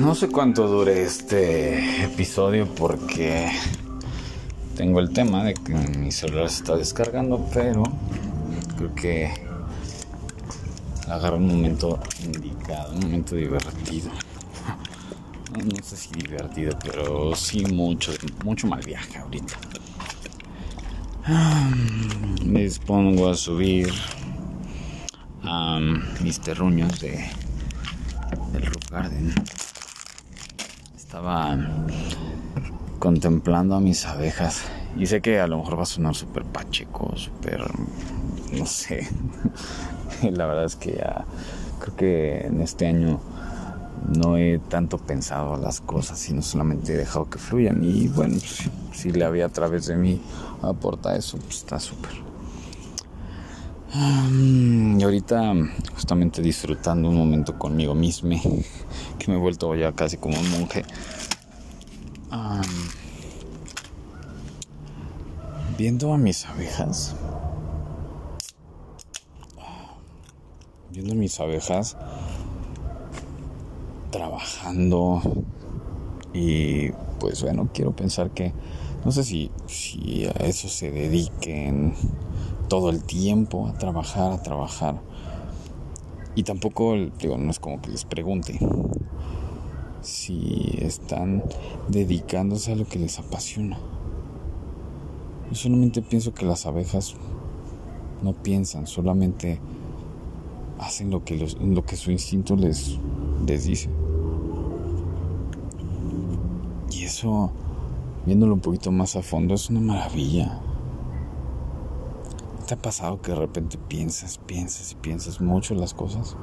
No sé cuánto dure este episodio porque tengo el tema de que mi celular se está descargando, pero creo que agarro un momento indicado, un momento divertido. No sé si divertido, pero sí mucho, mucho mal viaje ahorita. Me dispongo a subir a mis terruños de del Rock Garden. Estaba contemplando a mis abejas y sé que a lo mejor va a sonar súper pacheco, súper, no sé. La verdad es que ya creo que en este año no he tanto pensado las cosas, sino solamente he dejado que fluyan. Y bueno, pues, si la vida a través de mí aporta eso, pues está súper. Y ahorita justamente disfrutando un momento conmigo mismo, que me he vuelto ya casi como un monje. viendo a mis abejas. Viendo a mis abejas trabajando y pues bueno, quiero pensar que no sé si, si a eso se dediquen todo el tiempo a trabajar, a trabajar. Y tampoco, digo, no es como que les pregunte si están dedicándose a lo que les apasiona. Yo solamente pienso que las abejas no piensan, solamente hacen lo que, lo que su instinto les, les dice. Y eso, viéndolo un poquito más a fondo, es una maravilla. ¿Te ha pasado que de repente piensas, piensas y piensas mucho las cosas?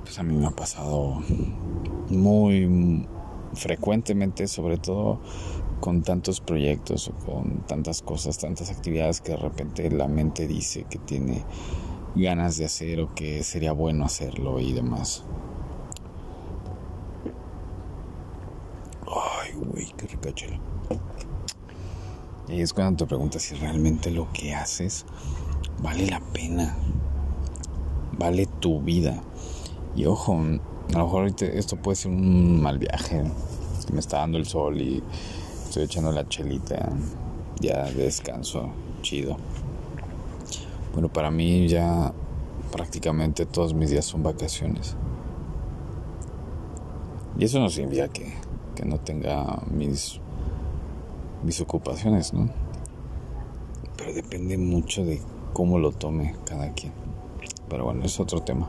Pues a mí me ha pasado muy frecuentemente, sobre todo con tantos proyectos o con tantas cosas, tantas actividades que de repente la mente dice que tiene ganas de hacer o que sería bueno hacerlo y demás. Ay, güey, qué rica chela. Y es cuando te preguntas si realmente lo que haces vale la pena, vale tu vida. Y ojo, a lo mejor esto puede ser un mal viaje. Me está dando el sol y estoy echando la chelita. Ya descanso, chido. Bueno, para mí ya prácticamente todos mis días son vacaciones. Y eso no significa que, que no tenga mis mis ocupaciones, ¿no? Pero depende mucho de cómo lo tome cada quien. Pero bueno, es otro tema.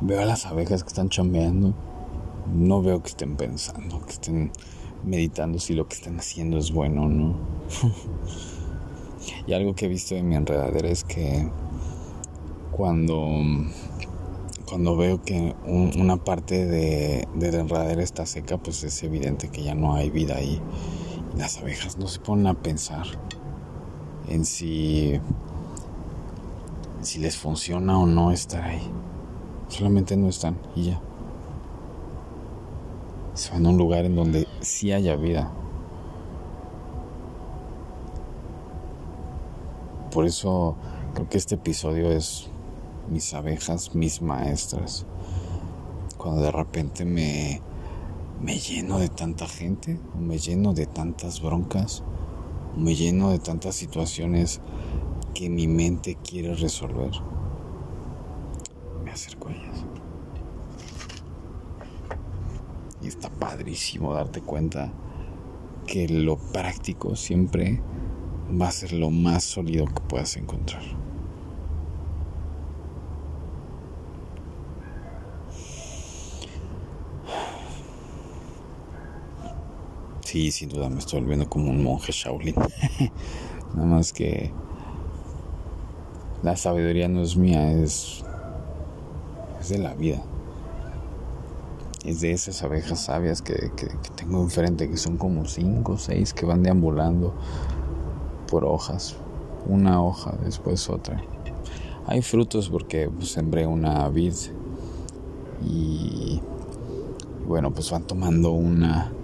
Veo a las abejas que están chambeando. No veo que estén pensando, que estén meditando si lo que están haciendo es bueno o no. y algo que he visto en mi enredadera es que cuando cuando veo que una parte de, de, la enredadera está seca, pues es evidente que ya no hay vida ahí. Las abejas no se ponen a pensar en si, si les funciona o no estar ahí. Solamente no están y ya. Se van a un lugar en donde sí haya vida. Por eso creo que este episodio es mis abejas, mis maestras. Cuando de repente me, me lleno de tanta gente, me lleno de tantas broncas, me lleno de tantas situaciones que mi mente quiere resolver, me acerco a ellas. Y está padrísimo darte cuenta que lo práctico siempre va a ser lo más sólido que puedas encontrar. Sí, sin duda me estoy volviendo como un monje Shaolin. Nada más que la sabiduría no es mía, es, es de la vida. Es de esas abejas sabias que, que, tengo enfrente, que son como cinco o seis que van deambulando por hojas. Una hoja, después otra. Hay frutos porque pues, sembré una vid y bueno, pues van tomando una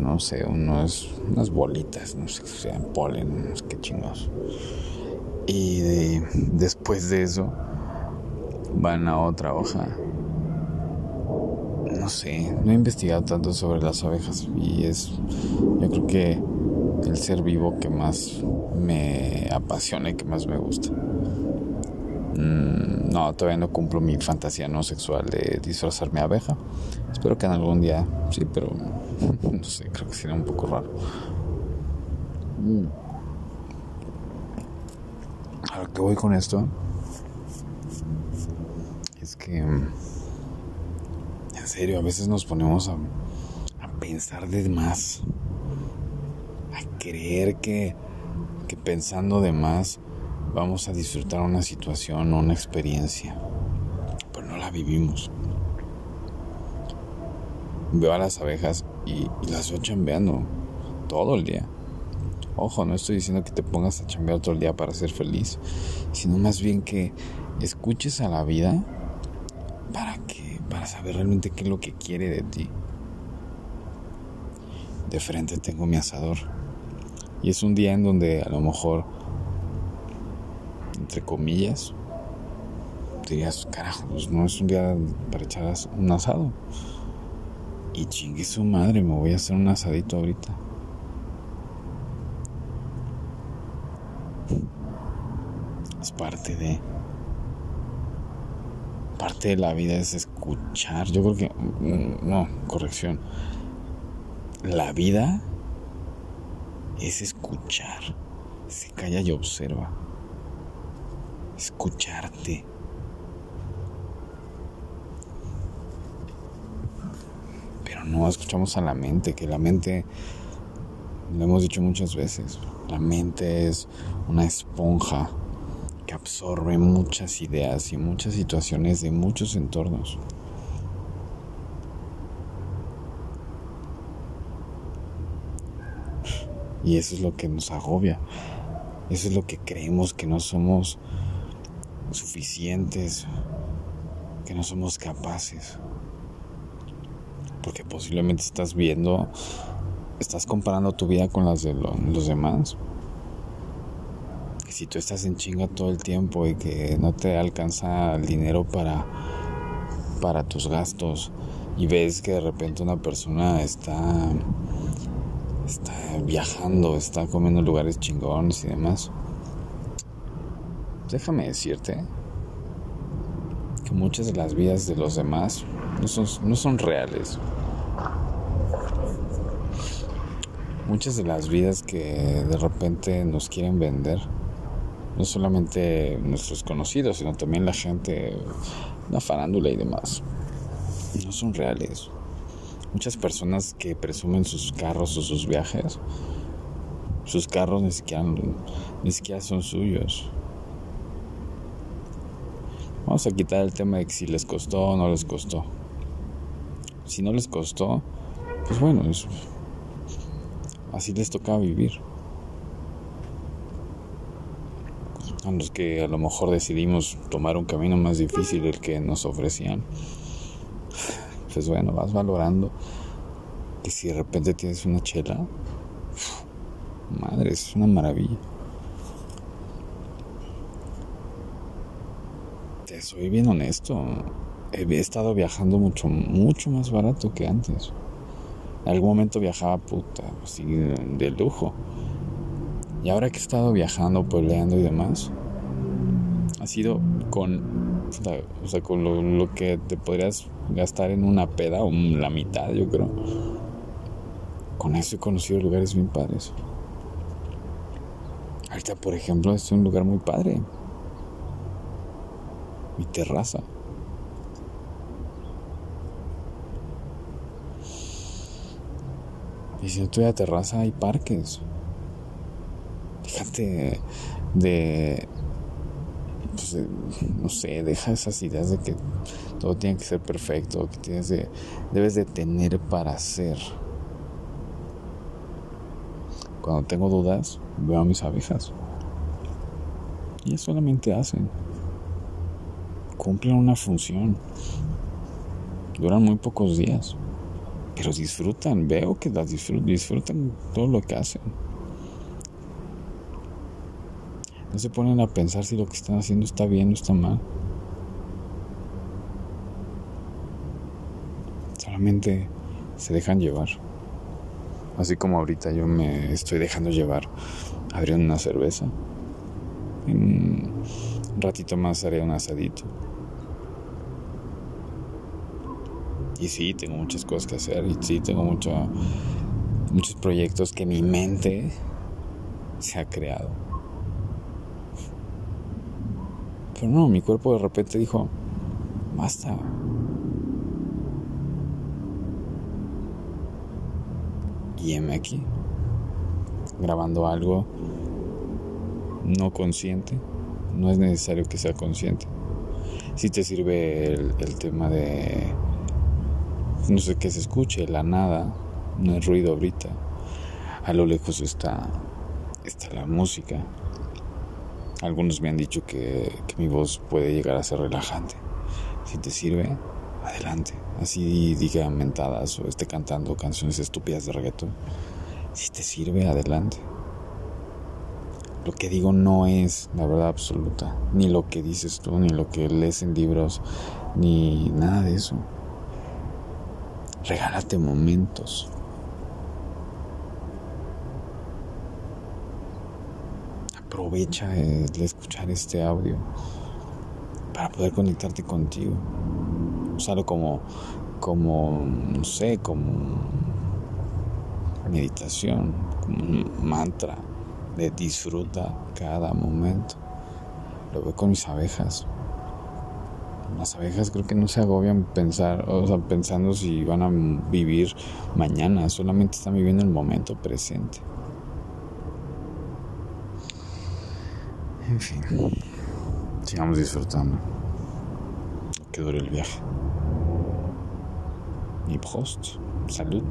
no sé, unos, unas bolitas, no sé sean polen, no sé qué chingos. Y después de eso van a otra hoja. No sé, no he investigado tanto sobre las abejas y es, yo creo que el ser vivo que más me apasiona y que más me gusta. Mm, no, todavía no cumplo mi fantasía no sexual de disfrazarme abeja. Espero que en algún día sí, pero no sé, creo que sería un poco raro. Mm. A lo que voy con esto es que, en serio, a veces nos ponemos a, a pensar de más, a creer que, que pensando de más vamos a disfrutar una situación o una experiencia, pero no la vivimos. Veo a las abejas y, las veo chambeando todo el día. Ojo, no estoy diciendo que te pongas a chambear todo el día para ser feliz, sino más bien que escuches a la vida para que para saber realmente qué es lo que quiere de ti. De frente tengo mi asador. Y es un día en donde a lo mejor entre comillas, dirías, carajo, pues no es un día para echar un asado. Y chingue su madre, me voy a hacer un asadito ahorita. Es parte de. Parte de la vida es escuchar. Yo creo que. Mm, no, corrección. La vida es escuchar. Se calla y observa escucharte. Pero no escuchamos a la mente, que la mente, lo hemos dicho muchas veces, la mente es una esponja que absorbe muchas ideas y muchas situaciones de muchos entornos. Y eso es lo que nos agobia. Eso es lo que creemos que no somos suficientes, que no somos capaces. Porque posiblemente estás viendo, estás comparando tu vida con las de los demás. Que si tú estás en chinga todo el tiempo y que no te alcanza el dinero para, para tus gastos y ves que de repente una persona está, está viajando, está comiendo lugares chingones y demás déjame decirte que muchas de las vidas de los demás no son, reales. Muchas de las vidas que de repente nos quieren vender, no solamente nuestros conocidos, sino también la gente, la farándula y demás, no son reales. Muchas personas que presumen sus carros o sus viajes, sus carros ni siquiera, ni siquiera son suyos. Vamos a quitar el tema de si les costó o no les costó. Si no les costó, pues bueno, así les tocaba vivir. A los que a lo mejor decidimos tomar un camino más difícil del que nos ofrecían, pues bueno, vas valorando que si de repente tienes una chela, madre, es una maravilla. Soy bien honesto. He estado viajando mucho, mucho más barato que antes. En algún momento viajaba puta, así de lujo. Y ahora que he estado viajando, puebleando y demás, ha sido con, o sea, con lo, que te podrías gastar en una peda o la mitad, yo creo. Con eso he conocido lugares bien padres. Ahorita, por ejemplo, es un lugar muy padre mi terraza. Y si no tuviera terraza hay parques. Déjate de, pues no sé, deja esas ideas de que todo tiene que ser perfecto, que tienes de, debes de tener para hacer. Cuando tengo dudas, veo a mis abejas. Y solamente hacen cumplen una función. Duran muy pocos días, pero disfrutan, veo que las disfrutan, disfrutan todo lo que hacen. No se ponen a pensar si lo que están haciendo está bien o está mal. Solamente se dejan llevar. Así como ahorita yo me estoy dejando llevar abriendo una cerveza. En un ratito más haré un asadito. Y sí, tengo muchas cosas que hacer. Y sí, tengo mucho, muchos proyectos que mi mente se ha creado. Pero no, mi cuerpo de repente dijo, basta. Y aquí, grabando algo no consciente. No es necesario que sea consciente. Si te sirve el, tema de no sé qué se escuche, la nada, no hay ruido ahorita. A lo lejos está, está la música. Algunos me han dicho que, que mi voz puede llegar a ser relajante. Si te sirve, adelante. Así diga mentadas o esté cantando canciones estúpidas de reggaetón. Si te sirve, adelante. Lo que digo no es la verdad absoluta, ni lo que dices tú, ni lo que lees en libros, ni nada de eso. Regálate momentos. Aprovecha el escuchar este audio para poder conectarte contigo. Usarlo como, como, no sé, como meditación, como un mantra de disfruta cada momento. Lo veo con mis abejas. Las abejas creo que no se agobian pensar, o sea, pensando si van a vivir mañana, solamente están viviendo el momento presente. En fin, sigamos disfrutando. Que dure el viaje. Y post, salud.